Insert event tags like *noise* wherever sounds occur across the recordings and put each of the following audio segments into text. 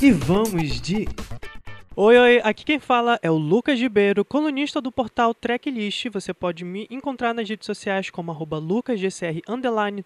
E vamos de Oi, oi, aqui quem fala é o Lucas Ribeiro, colunista do portal Tracklist. Você pode me encontrar nas redes sociais como lucasgcr,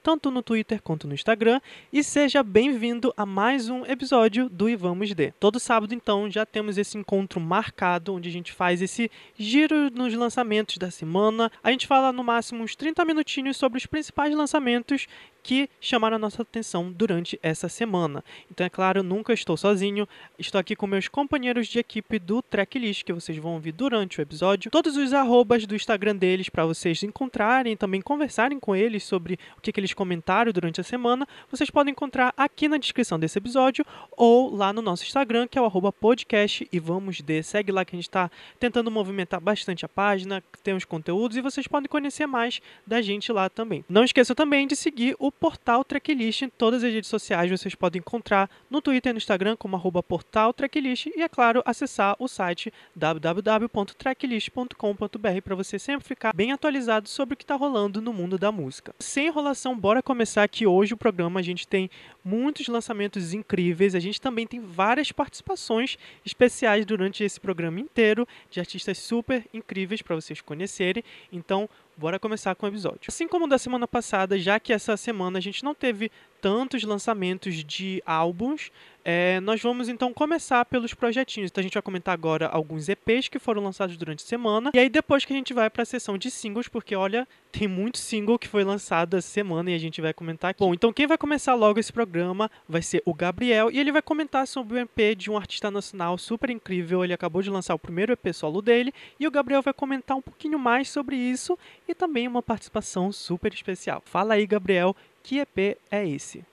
tanto no Twitter quanto no Instagram. E seja bem-vindo a mais um episódio do E Vamos De. Todo sábado, então, já temos esse encontro marcado, onde a gente faz esse giro nos lançamentos da semana. A gente fala no máximo uns 30 minutinhos sobre os principais lançamentos que chamaram a nossa atenção durante essa semana. Então, é claro, nunca estou sozinho, estou aqui com meus companheiros de equipe do Tracklist, que vocês vão ouvir durante o episódio. Todos os arrobas do Instagram deles para vocês encontrarem, também conversarem com eles sobre o que, que eles comentaram durante a semana, vocês podem encontrar aqui na descrição desse episódio ou lá no nosso Instagram, que é o podcast e vamos de. Segue lá que a gente está tentando movimentar bastante a página, tem os conteúdos e vocês podem conhecer mais da gente lá também. Não esqueça também de seguir o portal Tracklist em todas as redes sociais. Vocês podem encontrar no Twitter e no Instagram como arroba portal Tracklist e, é claro, acessar o site www.tracklist.com.br para você sempre ficar bem atualizado sobre o que está rolando no mundo da música. Sem enrolação, bora começar que hoje o programa a gente tem muitos lançamentos incríveis. A gente também tem várias participações especiais durante esse programa inteiro de artistas super incríveis para vocês conhecerem. Então, bora começar com o episódio. Assim como da semana passada, já que essa semana a gente não teve tantos lançamentos de álbuns, é, nós vamos então começar pelos projetinhos. Então a gente vai comentar agora alguns EPs que foram lançados durante a semana. E aí depois que a gente vai para a sessão de singles, porque olha, tem muito single que foi lançado essa semana e a gente vai comentar aqui. Bom, então quem vai começar logo esse programa vai ser o Gabriel e ele vai comentar sobre o EP de um artista nacional super incrível. Ele acabou de lançar o primeiro EP solo dele e o Gabriel vai comentar um pouquinho mais sobre isso e também uma participação super especial. Fala aí, Gabriel, que EP é esse?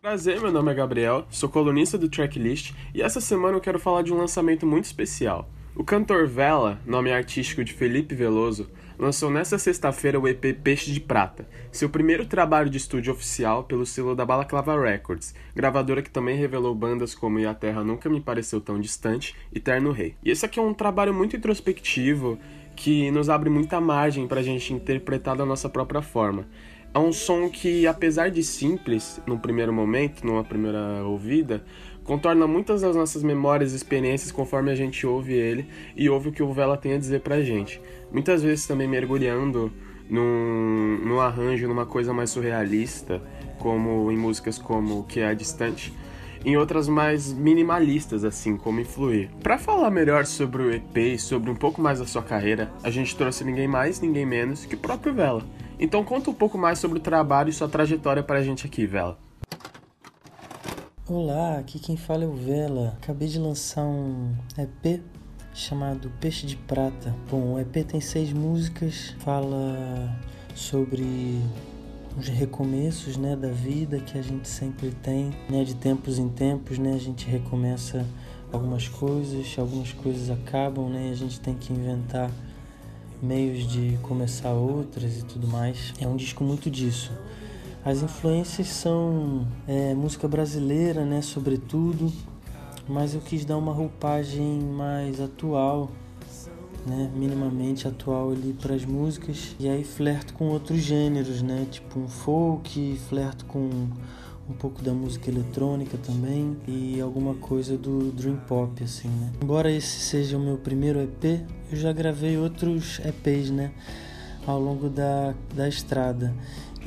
Prazer, meu nome é Gabriel, sou colunista do Tracklist e essa semana eu quero falar de um lançamento muito especial. O cantor Vela, nome artístico de Felipe Veloso, lançou nesta sexta-feira o EP Peixe de Prata, seu primeiro trabalho de estúdio oficial pelo selo da Balaclava Records, gravadora que também revelou bandas como E a Terra Nunca Me Pareceu Tão Distante e Terno Rei. E esse aqui é um trabalho muito introspectivo que nos abre muita margem para a gente interpretar da nossa própria forma. É um som que, apesar de simples no primeiro momento, numa primeira ouvida, contorna muitas das nossas memórias e experiências conforme a gente ouve ele e ouve o que o Vela tem a dizer pra gente. Muitas vezes também mergulhando num, num arranjo, numa coisa mais surrealista, como em músicas como Que é Distante, em outras mais minimalistas, assim como Influir. Para falar melhor sobre o EP e sobre um pouco mais da sua carreira, a gente trouxe ninguém mais, ninguém menos que o próprio Vela. Então conta um pouco mais sobre o trabalho e sua trajetória pra gente aqui, Vela. Olá, aqui quem fala é o Vela. Acabei de lançar um EP chamado Peixe de Prata. Bom, o EP tem seis músicas, fala sobre os recomeços né, da vida que a gente sempre tem, né, de tempos em tempos, né, a gente recomeça algumas coisas, algumas coisas acabam, né, a gente tem que inventar meios de começar outras e tudo mais. É um disco muito disso. As influências são é, música brasileira, né, sobretudo, mas eu quis dar uma roupagem mais atual, né, minimamente atual ali para as músicas. E aí flerto com outros gêneros, né, tipo um folk, flerto com um pouco da música eletrônica também e alguma coisa do dream pop assim, né? Embora esse seja o meu primeiro EP, eu já gravei outros EPs, né, ao longo da, da estrada.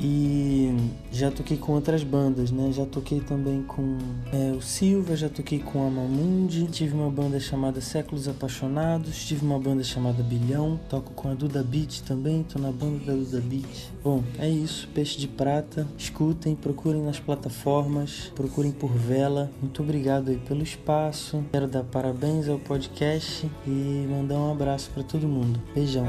E já toquei com outras bandas, né? Já toquei também com é, o Silva, já toquei com a Mamundi, tive uma banda chamada Séculos Apaixonados, tive uma banda chamada Bilhão, toco com a Duda Beat também, tô na banda da Duda Beat. Bom, é isso, Peixe de Prata, escutem, procurem nas plataformas, procurem por Vela. Muito obrigado aí pelo espaço, quero dar parabéns ao podcast e mandar um abraço para todo mundo. Beijão.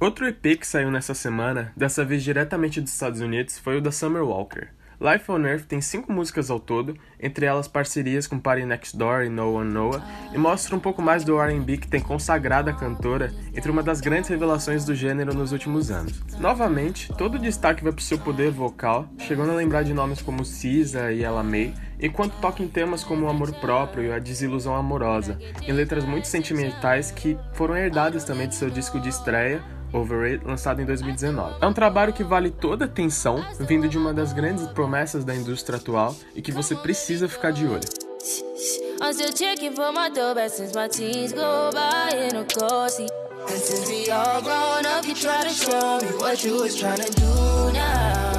Outro EP que saiu nessa semana, dessa vez diretamente dos Estados Unidos, foi o da Summer Walker. Life on Earth tem cinco músicas ao todo, entre elas parcerias com Party Next Door e No One Noah, e mostra um pouco mais do R&B que tem consagrado a cantora entre uma das grandes revelações do gênero nos últimos anos. Novamente, todo o destaque vai para o seu poder vocal, chegando a lembrar de nomes como Cisa e Ella May, enquanto toca em temas como o amor próprio e a desilusão amorosa, em letras muito sentimentais que foram herdadas também de seu disco de estreia, Over It, lançado em 2019. É um trabalho que vale toda a atenção, vindo de uma das grandes promessas da indústria atual e que você precisa ficar de olho. All grown up, you try to show me what you was trying to do now.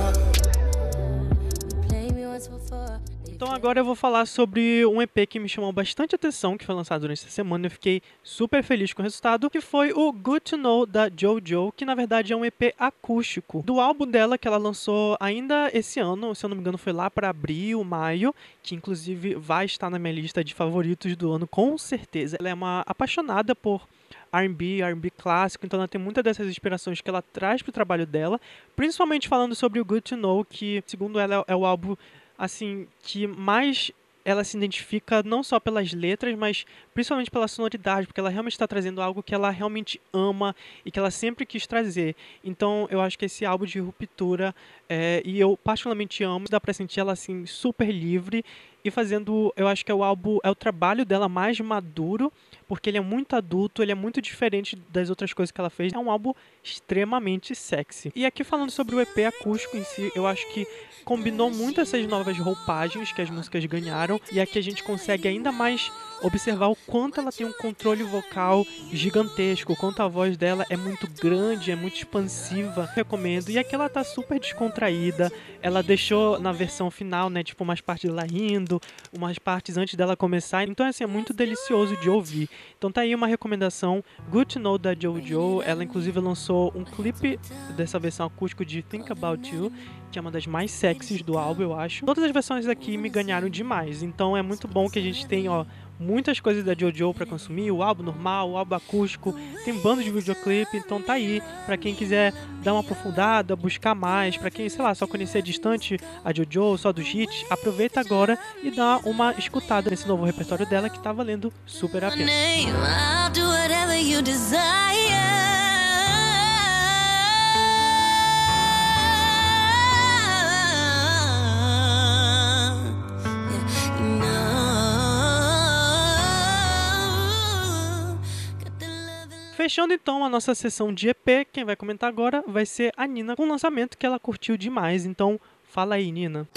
Então agora eu vou falar sobre um EP que me chamou bastante atenção, que foi lançado durante essa semana. Eu fiquei super feliz com o resultado, que foi o Good to Know da JoJo, que na verdade é um EP acústico do álbum dela que ela lançou ainda esse ano, se eu não me engano foi lá para abril, maio, que inclusive vai estar na minha lista de favoritos do ano com certeza. Ela é uma apaixonada por R&B, R&B clássico, então ela tem muitas dessas inspirações que ela traz para o trabalho dela, principalmente falando sobre o Good to Know, que segundo ela é o álbum assim, que mais ela se identifica não só pelas letras, mas principalmente pela sonoridade, porque ela realmente está trazendo algo que ela realmente ama e que ela sempre quis trazer. Então eu acho que esse álbum de ruptura, é, e eu particularmente amo, dá para sentir ela assim super livre e fazendo, eu acho que é o álbum, é o trabalho dela mais maduro, porque ele é muito adulto, ele é muito diferente das outras coisas que ela fez. É um álbum extremamente sexy. E aqui falando sobre o EP acústico em si, eu acho que combinou muito essas novas roupagens que as músicas ganharam e aqui a gente consegue ainda mais observar o quanto ela tem um controle vocal gigantesco, o quanto a voz dela é muito grande, é muito expansiva. Recomendo. E aqui ela tá super descontraída. Ela deixou na versão final, né, tipo umas partes dela rindo, umas partes antes dela começar. Então assim, é muito delicioso de ouvir. Então tá aí uma recomendação, Good to Know da JoJo. Ela inclusive lançou um clipe dessa versão acústico de Think About You, que é uma das mais sexys do álbum, eu acho. Todas as versões aqui me ganharam demais. Então é muito bom que a gente tem, ó, muitas coisas da JoJo para consumir, o álbum normal, o álbum acústico, tem bando de videoclipe, então tá aí para quem quiser dar uma aprofundada, buscar mais, para quem, sei lá, só conhecer distante a JoJo, só dos hits, aproveita agora e dá uma escutada nesse novo repertório dela que tá valendo super a pena. Fechando então a nossa sessão de EP, quem vai comentar agora vai ser a Nina com um lançamento que ela curtiu demais. Então, fala aí, Nina.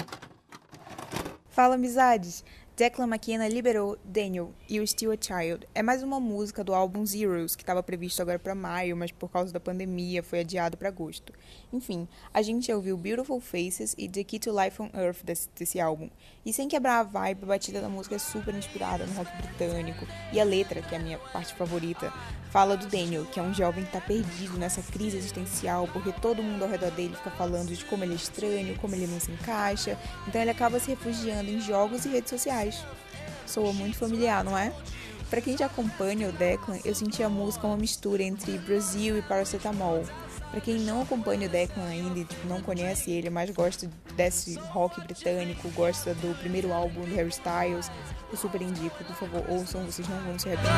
Fala, amizades! Declan McKenna liberou Daniel e o Still a Child. É mais uma música do álbum Zeros, que estava previsto agora para maio, mas por causa da pandemia foi adiado para agosto. Enfim, a gente ouviu Beautiful Faces e The Key to Life on Earth desse, desse álbum. E sem quebrar a vibe, a batida da música é super inspirada no rock britânico. E a letra, que é a minha parte favorita, fala do Daniel, que é um jovem que está perdido nessa crise existencial, porque todo mundo ao redor dele fica falando de como ele é estranho, como ele não se encaixa. Então ele acaba se refugiando em jogos e redes sociais sociais. Soa muito familiar, não é? Para quem já acompanha o Declan, eu senti a música uma mistura entre Brasil e Paracetamol. Para quem não acompanha o Declan ainda e tipo, não conhece ele, mas gosta desse rock britânico, gosta do primeiro álbum do Harry Styles, eu super indico, por favor, ouçam, vocês não vão se arrepender.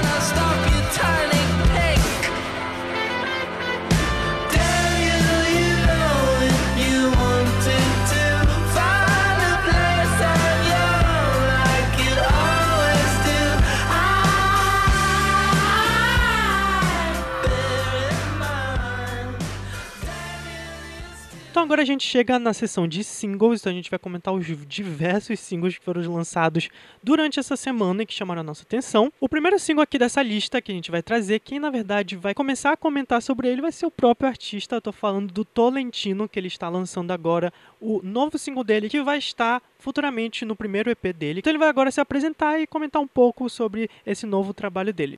Agora a gente chega na sessão de singles, então a gente vai comentar os diversos singles que foram lançados durante essa semana e que chamaram a nossa atenção. O primeiro single aqui dessa lista que a gente vai trazer, quem na verdade vai começar a comentar sobre ele vai ser o próprio artista. Eu tô falando do Tolentino, que ele está lançando agora o novo single dele, que vai estar futuramente no primeiro EP dele. Então ele vai agora se apresentar e comentar um pouco sobre esse novo trabalho dele.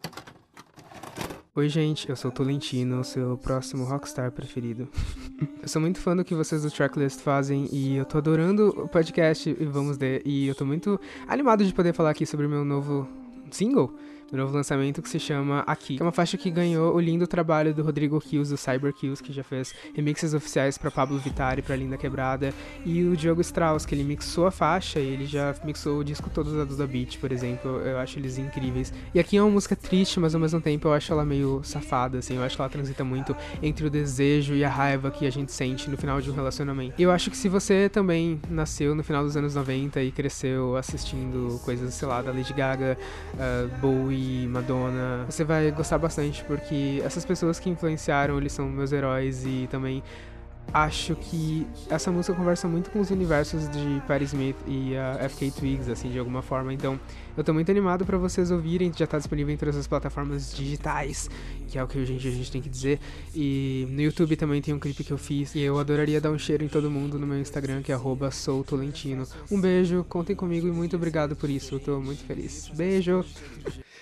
Oi, gente, eu sou o Tolentino, seu próximo rockstar preferido. *laughs* eu sou muito fã do que vocês do Tracklist fazem e eu tô adorando o podcast e vamos ver. E eu tô muito animado de poder falar aqui sobre o meu novo single do novo lançamento que se chama Aqui, que é uma faixa que ganhou o lindo trabalho do Rodrigo Kills, do Cyber Kills, que já fez remixes oficiais para Pablo Vittar e para Linda Quebrada, e o Diogo Strauss, que ele mixou a faixa e ele já mixou o disco todo da Duda Beat, por exemplo, eu acho eles incríveis. E aqui é uma música triste, mas ao mesmo tempo eu acho ela meio safada, assim, eu acho que ela transita muito entre o desejo e a raiva que a gente sente no final de um relacionamento. E eu acho que se você também nasceu no final dos anos 90 e cresceu assistindo coisas, sei lá, da Lady Gaga, uh, Bowie, Madonna. Você vai gostar bastante porque essas pessoas que influenciaram, eles são meus heróis e também acho que essa música conversa muito com os universos de Patti Smith e a FK Twigs, assim, de alguma forma. Então, eu tô muito animado para vocês ouvirem. Já tá disponível em todas as plataformas digitais, que é o que a gente, a gente tem que dizer. E no YouTube também tem um clipe que eu fiz. E eu adoraria dar um cheiro em todo mundo no meu Instagram, que é soutolentino. Um beijo, contem comigo e muito obrigado por isso. Eu tô muito feliz. Beijo!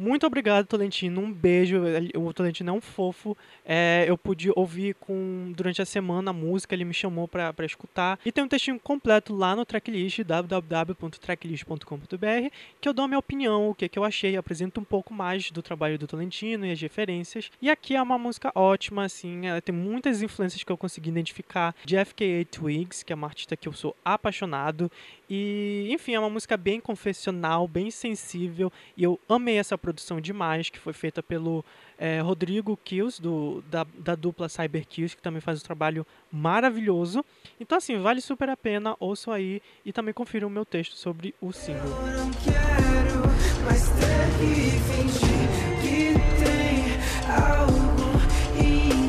Muito obrigado, Tolentino. Um beijo. O Tolentino é um fofo. É, eu pude ouvir com durante a semana a música, ele me chamou para escutar. E tem um textinho completo lá no tracklist, www.tracklist.com.br, que eu dou a minha opinião, o que, que eu achei, apresento um pouco mais do trabalho do Tolentino e as referências. E aqui é uma música ótima, assim, ela tem muitas influências que eu consegui identificar de FKA Twigs, que é uma artista que eu sou apaixonado. E, enfim, é uma música bem confessional, bem sensível. E eu amei essa produção demais, que foi feita pelo é, Rodrigo Kills, do, da, da dupla Cyber Kills, que também faz um trabalho maravilhoso. Então, assim, vale super a pena, ouçam aí e também confiram o meu texto sobre o single. Eu não quero mais ter que fingir que tem algo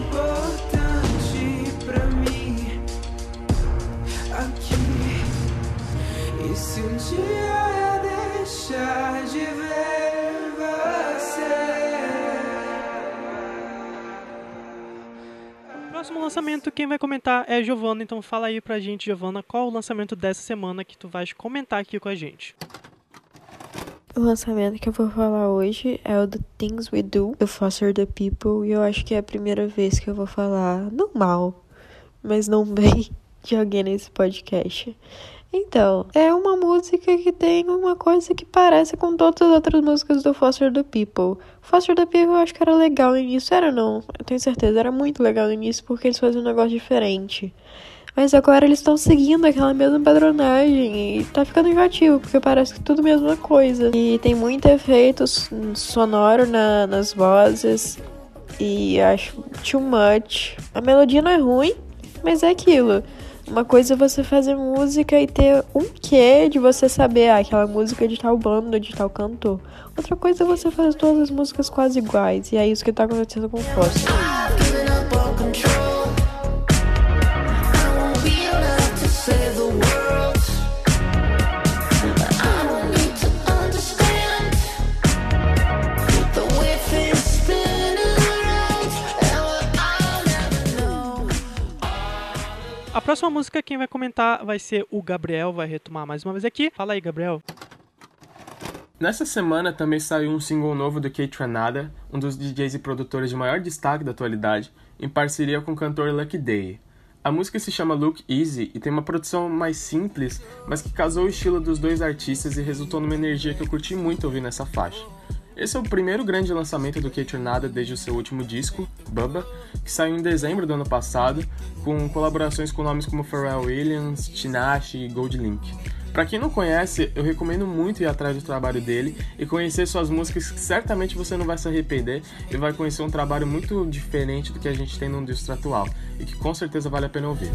importante pra mim aqui. Se um dia Próximo lançamento, quem vai comentar é Giovana, então fala aí pra gente, Giovana, qual o lançamento dessa semana que tu vais comentar aqui com a gente. O lançamento que eu vou falar hoje é o The Things We Do, do Foster the People, e eu acho que é a primeira vez que eu vou falar, não mal, mas não *laughs* bem, de alguém nesse podcast. Então, é uma música que tem uma coisa que parece com todas as outras músicas do Foster the People. Foster the People eu acho que era legal no início, era não, eu tenho certeza, era muito legal no início porque eles faziam um negócio diferente. Mas agora eles estão seguindo aquela mesma padronagem e tá ficando enjoativo, porque parece que tudo a mesma coisa. E tem muito efeito sonoro na, nas vozes e acho too much. A melodia não é ruim, mas é aquilo. Uma coisa é você fazer música e ter um quê de você saber ah, aquela música de tal banda, de tal cantor. Outra coisa é você fazer todas as músicas quase iguais. E é isso que tá acontecendo com o Foster. Próxima música quem vai comentar vai ser o Gabriel, vai retomar mais uma vez aqui. Fala aí, Gabriel. Nessa semana também saiu um single novo do Kate Tranada, um dos DJs e produtores de maior destaque da atualidade, em parceria com o cantor Lucky Day. A música se chama Look Easy e tem uma produção mais simples, mas que casou o estilo dos dois artistas e resultou numa energia que eu curti muito ouvir nessa faixa. Esse é o primeiro grande lançamento do Kate Nada desde o seu último disco, Bubba, que saiu em dezembro do ano passado, com colaborações com nomes como Pharrell Williams, Tinashe e Gold Link. Para quem não conhece, eu recomendo muito ir atrás do trabalho dele e conhecer suas músicas, que certamente você não vai se arrepender e vai conhecer um trabalho muito diferente do que a gente tem no indústria atual e que com certeza vale a pena ouvir.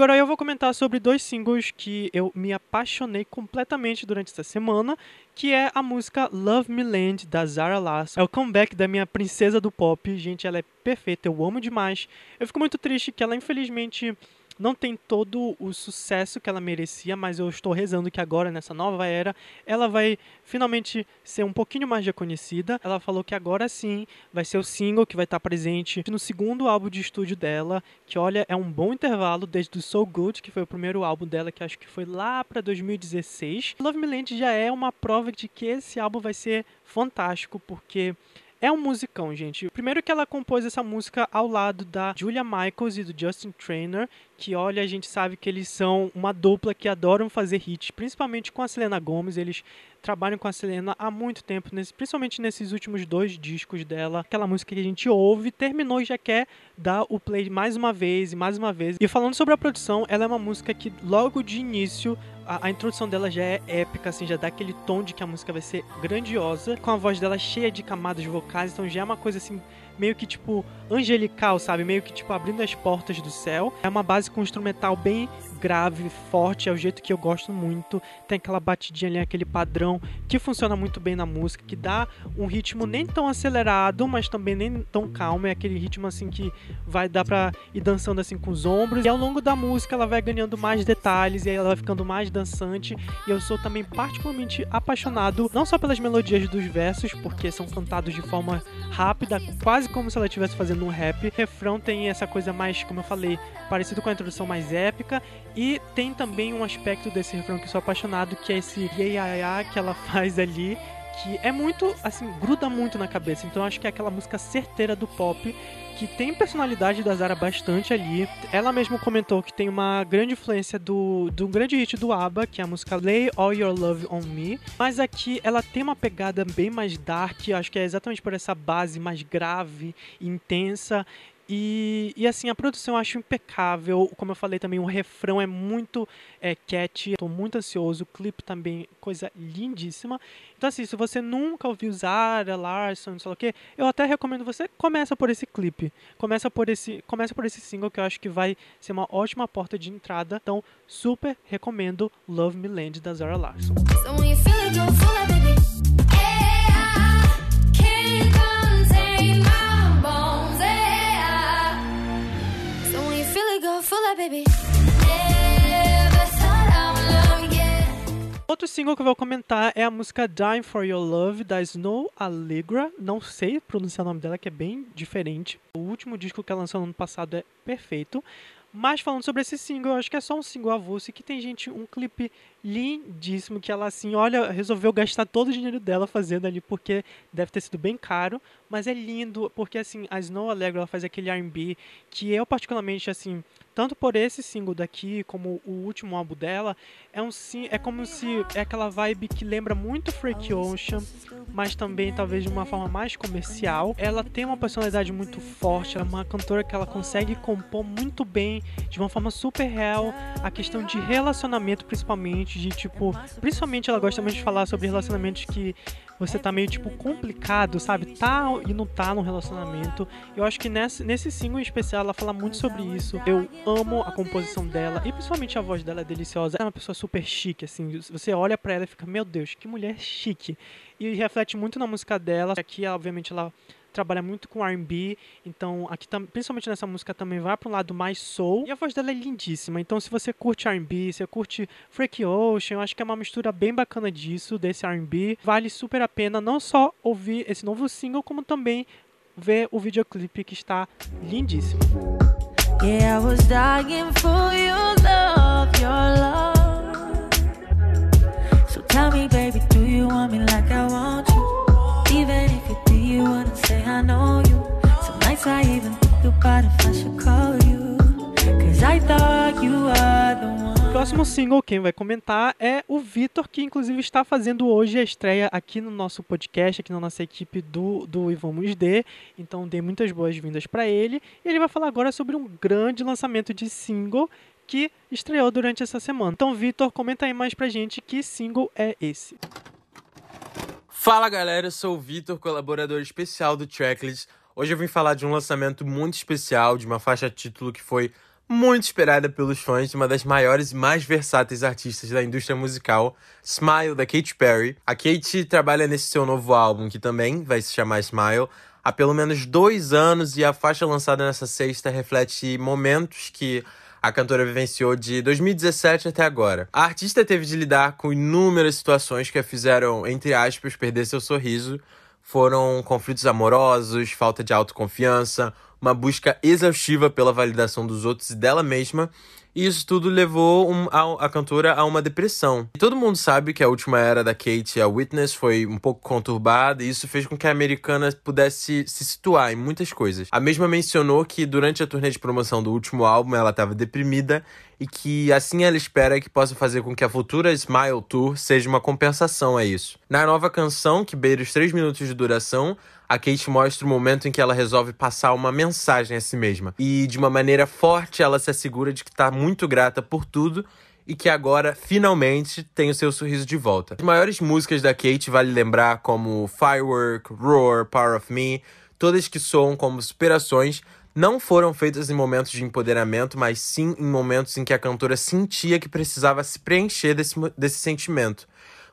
Agora eu vou comentar sobre dois singles que eu me apaixonei completamente durante essa semana, que é a música Love Me Land da Zara Larsson. É o comeback da minha princesa do pop. Gente, ela é perfeita, eu amo demais. Eu fico muito triste que ela infelizmente não tem todo o sucesso que ela merecia, mas eu estou rezando que agora, nessa nova era, ela vai finalmente ser um pouquinho mais reconhecida. Ela falou que agora sim vai ser o single que vai estar presente no segundo álbum de estúdio dela, que olha, é um bom intervalo desde o So Good, que foi o primeiro álbum dela, que acho que foi lá para 2016. Love Me Land já é uma prova de que esse álbum vai ser fantástico, porque é um musicão, gente. Primeiro que ela compôs essa música ao lado da Julia Michaels e do Justin Trainer, que olha, a gente sabe que eles são uma dupla que adoram fazer hits, principalmente com a Selena Gomez. Eles trabalham com a Selena há muito tempo, principalmente nesses últimos dois discos dela. Aquela música que a gente ouve, terminou e já quer dar o play mais uma vez e mais uma vez. E falando sobre a produção, ela é uma música que logo de início a, a, introdução dela já é épica, assim, já dá aquele tom de que a música vai ser grandiosa, com a voz dela cheia de camadas vocais, então já é uma coisa assim meio que tipo angelical, sabe? Meio que tipo abrindo as portas do céu. É uma base com um instrumental bem grave, forte, é o jeito que eu gosto muito. Tem aquela batidinha ali, aquele padrão que funciona muito bem na música, que dá um ritmo nem tão acelerado, mas também nem tão calmo. É aquele ritmo assim que vai dar pra ir dançando assim com os ombros. E ao longo da música ela vai ganhando mais detalhes e ela vai ficando mais dançante. E eu sou também particularmente apaixonado, não só pelas melodias dos versos, porque são cantados de forma rápida, quase como se ela estivesse fazendo um rap. O refrão tem essa coisa mais, como eu falei, parecido com a introdução mais épica. E tem também um aspecto desse refrão que eu sou apaixonado, que é esse yeah que ela *laughs* faz ali, que é muito, assim, gruda muito na cabeça. Então acho que é aquela música certeira do pop, que tem personalidade da Zara bastante ali. Ela mesma comentou que tem uma grande influência do, do grande hit do ABBA, que é a música Lay All Your Love On Me. Mas aqui ela tem uma pegada bem mais dark, acho que é exatamente por essa base mais grave, intensa. E, e assim, a produção eu acho impecável. Como eu falei também, o refrão é muito é, catchy. Tô muito ansioso. O clipe também, coisa lindíssima. Então, assim, se você nunca ouviu Zara, Larson, não sei o que, eu até recomendo você começa por esse clipe. Começa por esse, começa por esse single que eu acho que vai ser uma ótima porta de entrada. Então, super recomendo Love Me Land da Zara Larson. So Outro single que eu vou comentar é a música Dying for Your Love da Snow Allegra. Não sei pronunciar o nome dela, que é bem diferente. O último disco que ela lançou no ano passado é perfeito. Mas falando sobre esse single, eu acho que é só um single avulso e que tem, gente, um clipe lindíssimo que ela, assim, olha, resolveu gastar todo o dinheiro dela fazendo ali, porque deve ter sido bem caro, mas é lindo, porque, assim, a Snow Allegro, ela faz aquele R&B que eu, particularmente, assim, tanto por esse single daqui, como o último álbum dela, é um é como se é aquela vibe que lembra muito Freak Ocean, mas também talvez de uma forma mais comercial. Ela tem uma personalidade muito forte, ela é uma cantora que ela consegue compor muito bem, de uma forma super real, a questão de relacionamento principalmente, de tipo, principalmente ela gosta muito de falar sobre relacionamentos que você tá meio tipo complicado, sabe? Tá e não tá no relacionamento. Eu acho que nesse, nesse single em especial ela fala muito sobre isso. Eu amo a composição dela e principalmente a voz dela é deliciosa. É uma pessoa super chique, assim. Você olha para ela e fica, meu Deus, que mulher chique. E reflete muito na música dela. Aqui, obviamente, ela trabalha muito com R&B, então aqui principalmente nessa música também vai para um lado mais soul. E a voz dela é lindíssima. Então se você curte R&B, você curte Freak Ocean, eu acho que é uma mistura bem bacana disso, desse R&B. Vale super a pena não só ouvir esse novo single, como também ver o videoclipe que está lindíssimo. Yeah, próximo single, quem vai comentar é o Vitor, que inclusive está fazendo hoje a estreia aqui no nosso podcast, aqui na nossa equipe do, do Ivamos D. Então dê muitas boas-vindas para ele. E ele vai falar agora sobre um grande lançamento de single que estreou durante essa semana. Então, Vitor, comenta aí mais pra gente que single é esse. Fala galera, eu sou o Vitor, colaborador especial do Tracklist. Hoje eu vim falar de um lançamento muito especial, de uma faixa título que foi muito esperada pelos fãs de uma das maiores e mais versáteis artistas da indústria musical, Smile, da Katy Perry. A Katy trabalha nesse seu novo álbum, que também vai se chamar Smile, há pelo menos dois anos e a faixa lançada nessa sexta reflete momentos que a cantora vivenciou de 2017 até agora. A artista teve de lidar com inúmeras situações que a fizeram, entre aspas, perder seu sorriso. Foram conflitos amorosos, falta de autoconfiança, uma busca exaustiva pela validação dos outros e dela mesma, e isso tudo levou um, a, a, cantora a uma depressão. E todo mundo sabe que a última era da Kate, a Witness, foi um pouco conturbada, e isso fez com que a americana pudesse se situar em muitas coisas. A mesma mencionou que durante a turnê de promoção do último álbum ela estava deprimida e que assim ela espera que possa fazer com que a futura Smile Tour seja uma compensação a isso. Na nova canção, que beira os 3 minutos de duração, a Kate mostra o momento em que ela resolve passar uma mensagem a si mesma. E de uma maneira forte, ela se assegura de que está muito grata por tudo e que agora finalmente tem o seu sorriso de volta. As maiores músicas da Kate vale lembrar como Firework, Roar, Power of Me, todas que soam como superações, não foram feitas em momentos de empoderamento, mas sim em momentos em que a cantora sentia que precisava se preencher desse, desse sentimento.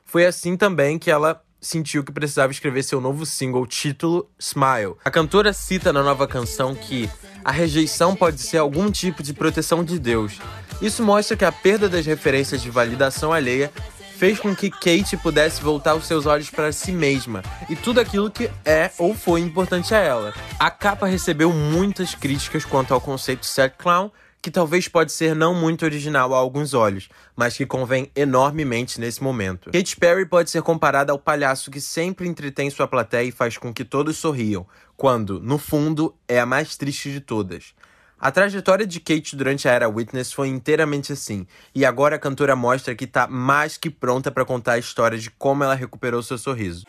Foi assim também que ela sentiu que precisava escrever seu novo single título Smile. A cantora cita na nova canção que a rejeição pode ser algum tipo de proteção de Deus. Isso mostra que a perda das referências de validação alheia fez com que Kate pudesse voltar os seus olhos para si mesma e tudo aquilo que é ou foi importante a ela. A capa recebeu muitas críticas quanto ao conceito sad clown, que talvez pode ser não muito original a alguns olhos, mas que convém enormemente nesse momento. Katy Perry pode ser comparada ao palhaço que sempre entretém sua plateia e faz com que todos sorriam, quando, no fundo, é a mais triste de todas. A trajetória de Kate durante a era Witness foi inteiramente assim, e agora a cantora mostra que está mais que pronta para contar a história de como ela recuperou seu sorriso.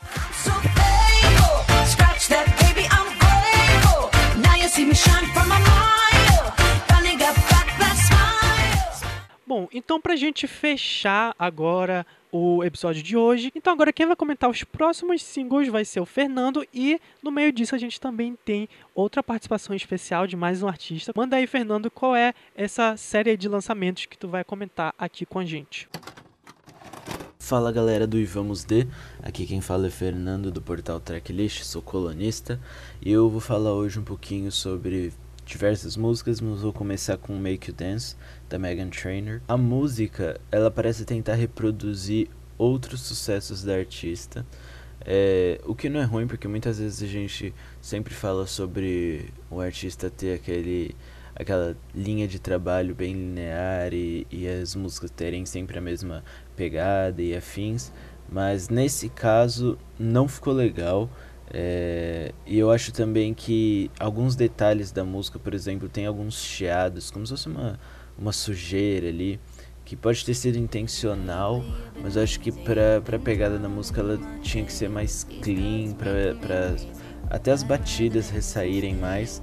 Bom, então pra gente fechar agora o episódio de hoje. Então agora quem vai comentar os próximos singles vai ser o Fernando e no meio disso a gente também tem outra participação especial de mais um artista. Manda aí, Fernando, qual é essa série de lançamentos que tu vai comentar aqui com a gente. Fala galera do Ivamos D, aqui quem fala é Fernando do portal Tracklist, sou colunista e eu vou falar hoje um pouquinho sobre diversas músicas, mas vou começar com Make You Dance, da Megan Trainor. A música, ela parece tentar reproduzir outros sucessos da artista, é, o que não é ruim, porque muitas vezes a gente sempre fala sobre o artista ter aquele aquela linha de trabalho bem linear e, e as músicas terem sempre a mesma pegada e afins, mas nesse caso não ficou legal. É, e eu acho também que alguns detalhes da música, por exemplo, tem alguns chiados, como se fosse uma, uma sujeira ali, que pode ter sido intencional, mas eu acho que pra, pra pegada da música ela tinha que ser mais clean, pra, pra até as batidas ressaírem mais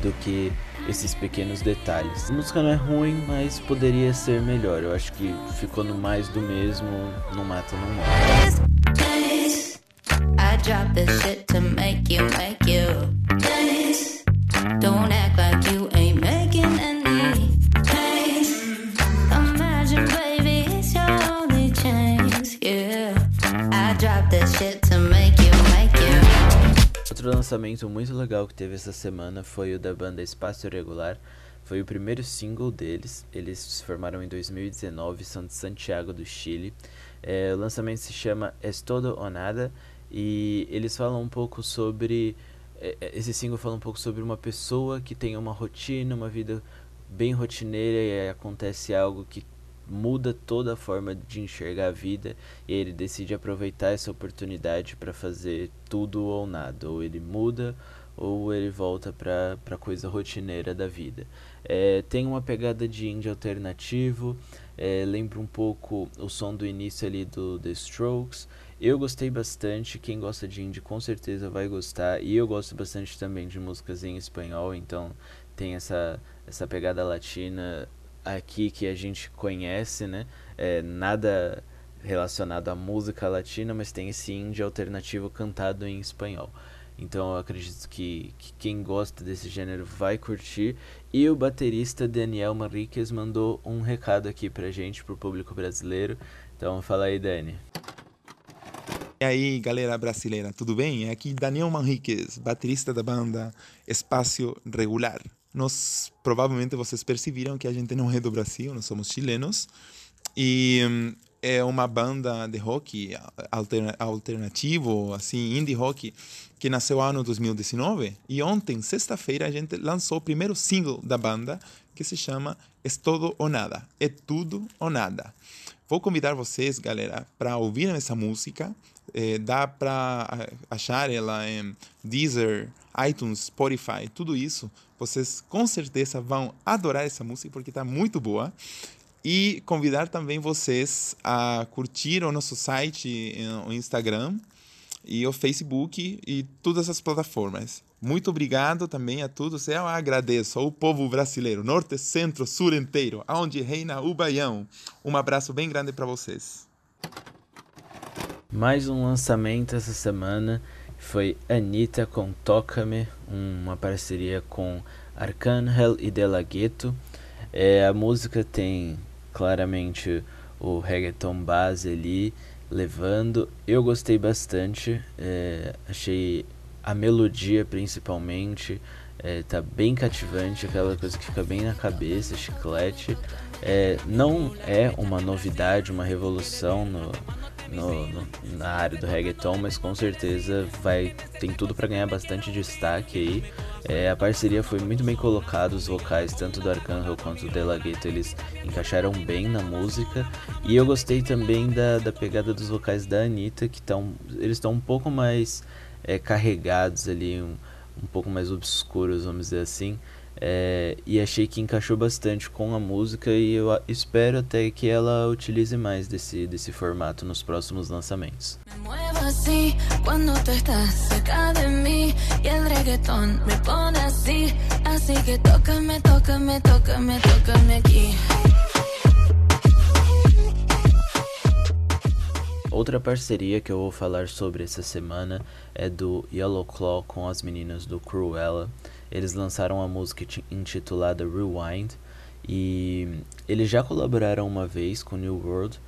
do que esses pequenos detalhes. A música não é ruim, mas poderia ser melhor. Eu acho que ficou no mais do mesmo, não mata, não morre. Drop this shit to make you, make you. Don't act like you ain't making any taste. Imagine, baby, it's your only chance, yeah. I drop this shit to make you, make you. Outro lançamento muito legal que teve essa semana foi o da banda Espaço Irregular. Foi o primeiro single deles. Eles se formaram em 2019, são de Santiago do Chile. É, o lançamento se chama Es Todo ou Nada e eles falam um pouco sobre. É, é, esse single fala um pouco sobre uma pessoa que tem uma rotina, uma vida bem rotineira e acontece algo que muda toda a forma de enxergar a vida e ele decide aproveitar essa oportunidade para fazer tudo ou nada. Ou ele muda ou ele volta para a coisa rotineira da vida. É, tem uma pegada de indie alternativo, é, lembra um pouco o som do início ali do The Strokes. Eu gostei bastante, quem gosta de indie com certeza vai gostar. E eu gosto bastante também de músicas em espanhol, então tem essa, essa pegada latina aqui que a gente conhece, né? É, nada relacionado à música latina, mas tem esse indie alternativo cantado em espanhol. Então eu acredito que, que, quem gosta desse gênero vai curtir. E o baterista Daniel Manriquez mandou um recado aqui pra gente, pro público brasileiro. Então fala aí, Dani. E aí, galera brasileira, tudo bem? Aqui Daniel Manriquez, baterista da banda Espaço Regular. Nós, provavelmente vocês perceberam que a gente não é do Brasil, nós somos chilenos. E hum, é uma banda de rock alterna alternativo, assim, indie rock, que nasceu no ano 2019. E ontem, sexta-feira, a gente lançou o primeiro single da banda, que se chama É Todo ou Nada. É Tudo ou Nada. Vou convidar vocês, galera, para ouvir essa música. É, dá para achar ela em Deezer, iTunes, Spotify, tudo isso. Vocês com certeza vão adorar essa música porque está muito boa. E convidar também vocês a curtir o nosso site, o Instagram e o Facebook e todas as plataformas. Muito obrigado também a todos. Eu agradeço ao povo brasileiro, norte, centro, sul inteiro, aonde reina o baião. Um abraço bem grande para vocês. Mais um lançamento essa semana foi Anitta com Toca-me, uma parceria com Arcangel e De La Ghetto. É, a música tem claramente o reggaeton base ali levando. Eu gostei bastante, é, achei a melodia principalmente é, tá bem cativante, aquela coisa que fica bem na cabeça, chiclete. É, não é uma novidade, uma revolução no, no, no, na área do reggaeton, mas com certeza vai tem tudo para ganhar bastante destaque aí. É, a parceria foi muito bem colocada, os vocais tanto do Arcangel quanto do De Ghetto, eles encaixaram bem na música. E eu gostei também da, da pegada dos vocais da Anitta, que tão, eles estão um pouco mais é, carregados ali, um, um pouco mais obscuros, vamos dizer assim. É, e achei que encaixou bastante com a música e eu espero até que ela utilize mais desse, desse formato nos próximos lançamentos. Outra parceria que eu vou falar sobre essa semana é do Yellow Claw com as meninas do Cruella. Eles lançaram a música intitulada Rewind e eles já colaboraram uma vez com New World.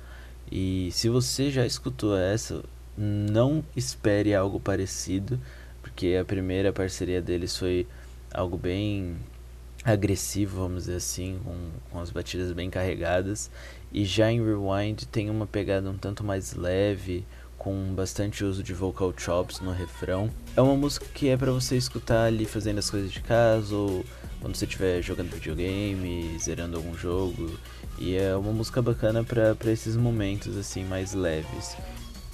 E se você já escutou essa, não espere algo parecido, porque a primeira parceria deles foi algo bem agressivo, vamos dizer assim, com, com as batidas bem carregadas. E já em Rewind tem uma pegada um tanto mais leve, com bastante uso de vocal chops no refrão. É uma música que é para você escutar ali fazendo as coisas de casa ou quando você estiver jogando videogame, zerando algum jogo. E é uma música bacana para esses momentos assim mais leves.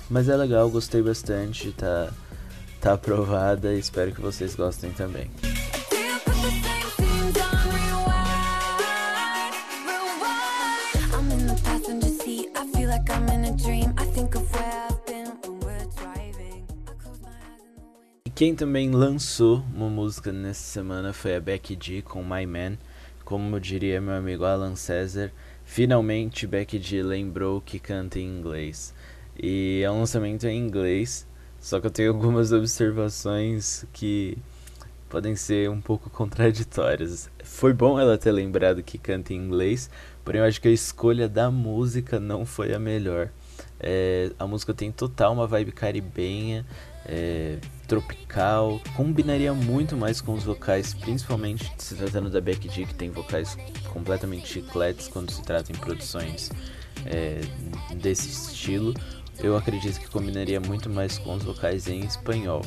Mas é legal, gostei bastante, tá tá aprovada espero que vocês gostem também. Quem também lançou uma música nessa semana foi a Becky G com My Man. Como diria meu amigo Alan César, finalmente Becky G lembrou que canta em inglês. E é um lançamento em inglês, só que eu tenho algumas observações que podem ser um pouco contraditórias. Foi bom ela ter lembrado que canta em inglês, porém eu acho que a escolha da música não foi a melhor. É, a música tem total uma vibe caribenha, é, tropical, combinaria muito mais com os vocais, principalmente se tratando da Becky G, que tem vocais completamente chicletes quando se trata em produções é, desse estilo. Eu acredito que combinaria muito mais com os vocais em espanhol.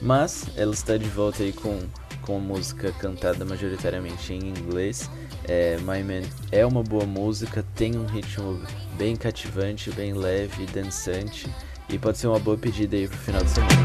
Mas ela está de volta aí com, com música cantada majoritariamente em inglês. É, My Man é uma boa música, tem um ritmo bem cativante, bem leve, dançante. E pode ser uma boa pedida aí pro final de semana.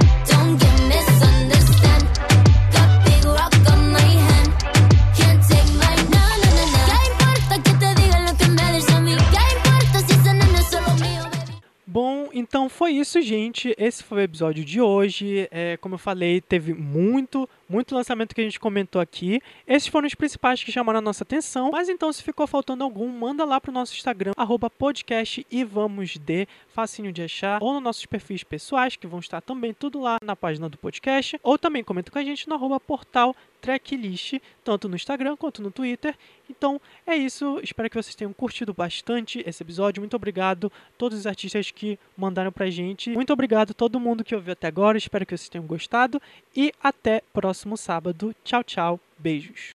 Isso, gente. Esse foi o episódio de hoje. É, como eu falei, teve muito, muito lançamento que a gente comentou aqui. Esses foram os principais que chamaram a nossa atenção. Mas então, se ficou faltando algum, manda lá pro nosso Instagram, arroba podcast e vamos de facinho de achar, ou nos nossos perfis pessoais, que vão estar também tudo lá na página do podcast, ou também comenta com a gente no arroba portal tracklist, tanto no Instagram quanto no Twitter. Então é isso, espero que vocês tenham curtido bastante esse episódio. Muito obrigado a todos os artistas que mandaram pra gente. Muito obrigado a todo mundo que ouviu até agora, espero que vocês tenham gostado e até próximo sábado. Tchau, tchau, beijos.